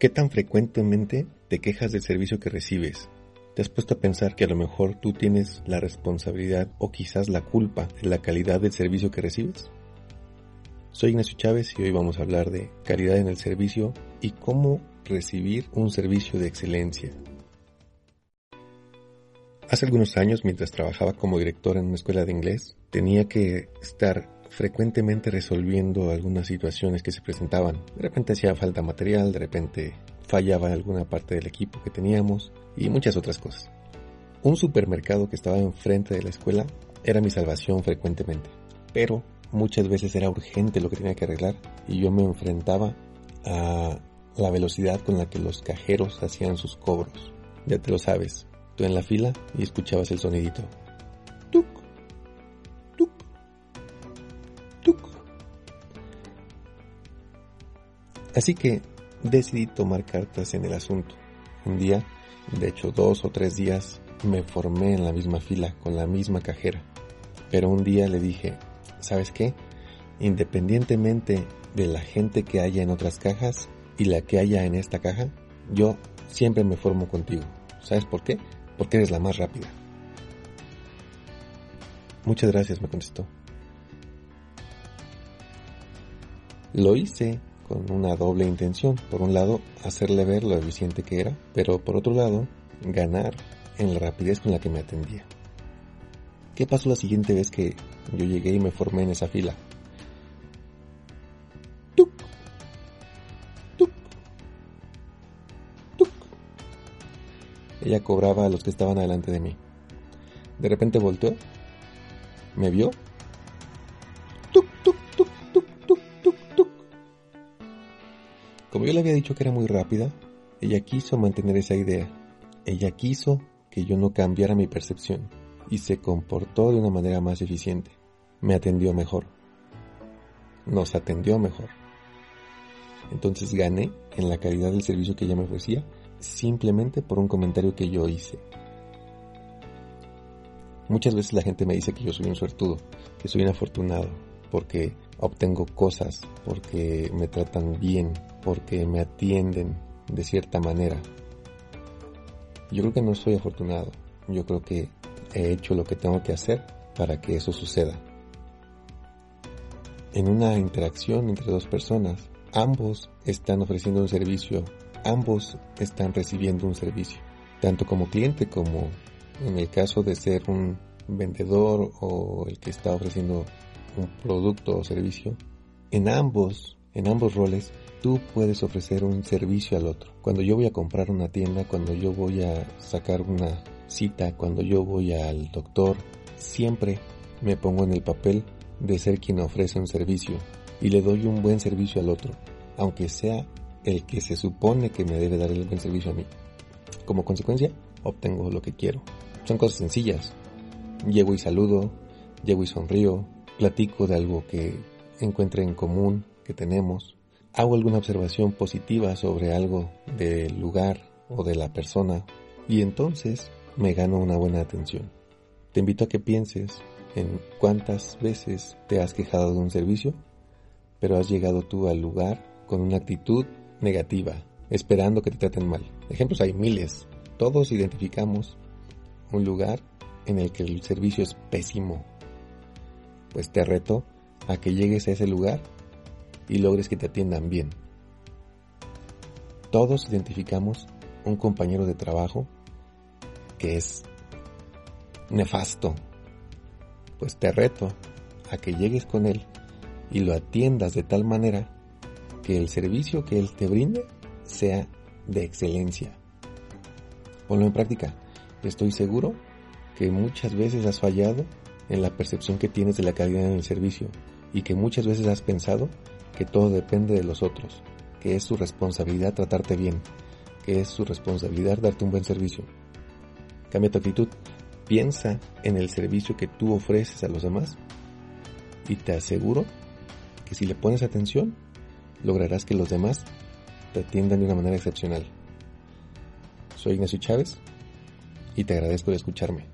¿Qué tan frecuentemente te quejas del servicio que recibes? ¿Te has puesto a pensar que a lo mejor tú tienes la responsabilidad o quizás la culpa de la calidad del servicio que recibes? Soy Ignacio Chávez y hoy vamos a hablar de calidad en el servicio y cómo recibir un servicio de excelencia. Hace algunos años, mientras trabajaba como director en una escuela de inglés, tenía que estar frecuentemente resolviendo algunas situaciones que se presentaban. De repente hacía falta material, de repente fallaba alguna parte del equipo que teníamos y muchas otras cosas. Un supermercado que estaba enfrente de la escuela era mi salvación frecuentemente, pero muchas veces era urgente lo que tenía que arreglar y yo me enfrentaba a la velocidad con la que los cajeros hacían sus cobros. Ya te lo sabes, tú en la fila y escuchabas el sonidito Así que decidí tomar cartas en el asunto. Un día, de hecho dos o tres días, me formé en la misma fila con la misma cajera. Pero un día le dije, ¿sabes qué? Independientemente de la gente que haya en otras cajas y la que haya en esta caja, yo siempre me formo contigo. ¿Sabes por qué? Porque eres la más rápida. Muchas gracias, me contestó. Lo hice con una doble intención. Por un lado, hacerle ver lo eficiente que era, pero por otro lado, ganar en la rapidez con la que me atendía. ¿Qué pasó la siguiente vez que yo llegué y me formé en esa fila? ¡Tuc! ¡Tuc! ¡Tuc! Ella cobraba a los que estaban adelante de mí. De repente volteó, me vio Como yo le había dicho que era muy rápida, ella quiso mantener esa idea. Ella quiso que yo no cambiara mi percepción y se comportó de una manera más eficiente. Me atendió mejor. Nos atendió mejor. Entonces gané en la calidad del servicio que ella me ofrecía simplemente por un comentario que yo hice. Muchas veces la gente me dice que yo soy un suertudo, que soy un afortunado, porque obtengo cosas, porque me tratan bien, porque me atienden de cierta manera. Yo creo que no soy afortunado, yo creo que he hecho lo que tengo que hacer para que eso suceda. En una interacción entre dos personas, ambos están ofreciendo un servicio, ambos están recibiendo un servicio, tanto como cliente como en el caso de ser un vendedor o el que está ofreciendo un producto o servicio, en ambos, en ambos roles, tú puedes ofrecer un servicio al otro. Cuando yo voy a comprar una tienda, cuando yo voy a sacar una cita, cuando yo voy al doctor, siempre me pongo en el papel de ser quien ofrece un servicio y le doy un buen servicio al otro, aunque sea el que se supone que me debe dar el buen servicio a mí. Como consecuencia, obtengo lo que quiero. Son cosas sencillas. Llego y saludo, llego y sonrío, platico de algo que encuentre en común, que tenemos, hago alguna observación positiva sobre algo del lugar o de la persona y entonces me gano una buena atención. Te invito a que pienses en cuántas veces te has quejado de un servicio, pero has llegado tú al lugar con una actitud negativa, esperando que te traten mal. Ejemplos hay miles. Todos identificamos un lugar en el que el servicio es pésimo, pues te reto a que llegues a ese lugar y logres que te atiendan bien. Todos identificamos un compañero de trabajo que es nefasto, pues te reto a que llegues con él y lo atiendas de tal manera que el servicio que él te brinde sea de excelencia. Ponlo en práctica. Estoy seguro que muchas veces has fallado en la percepción que tienes de la calidad en el servicio y que muchas veces has pensado que todo depende de los otros, que es su responsabilidad tratarte bien, que es su responsabilidad darte un buen servicio. Cambia tu actitud, piensa en el servicio que tú ofreces a los demás y te aseguro que si le pones atención, lograrás que los demás te atiendan de una manera excepcional. Soy Ignacio Chávez y te agradezco de escucharme.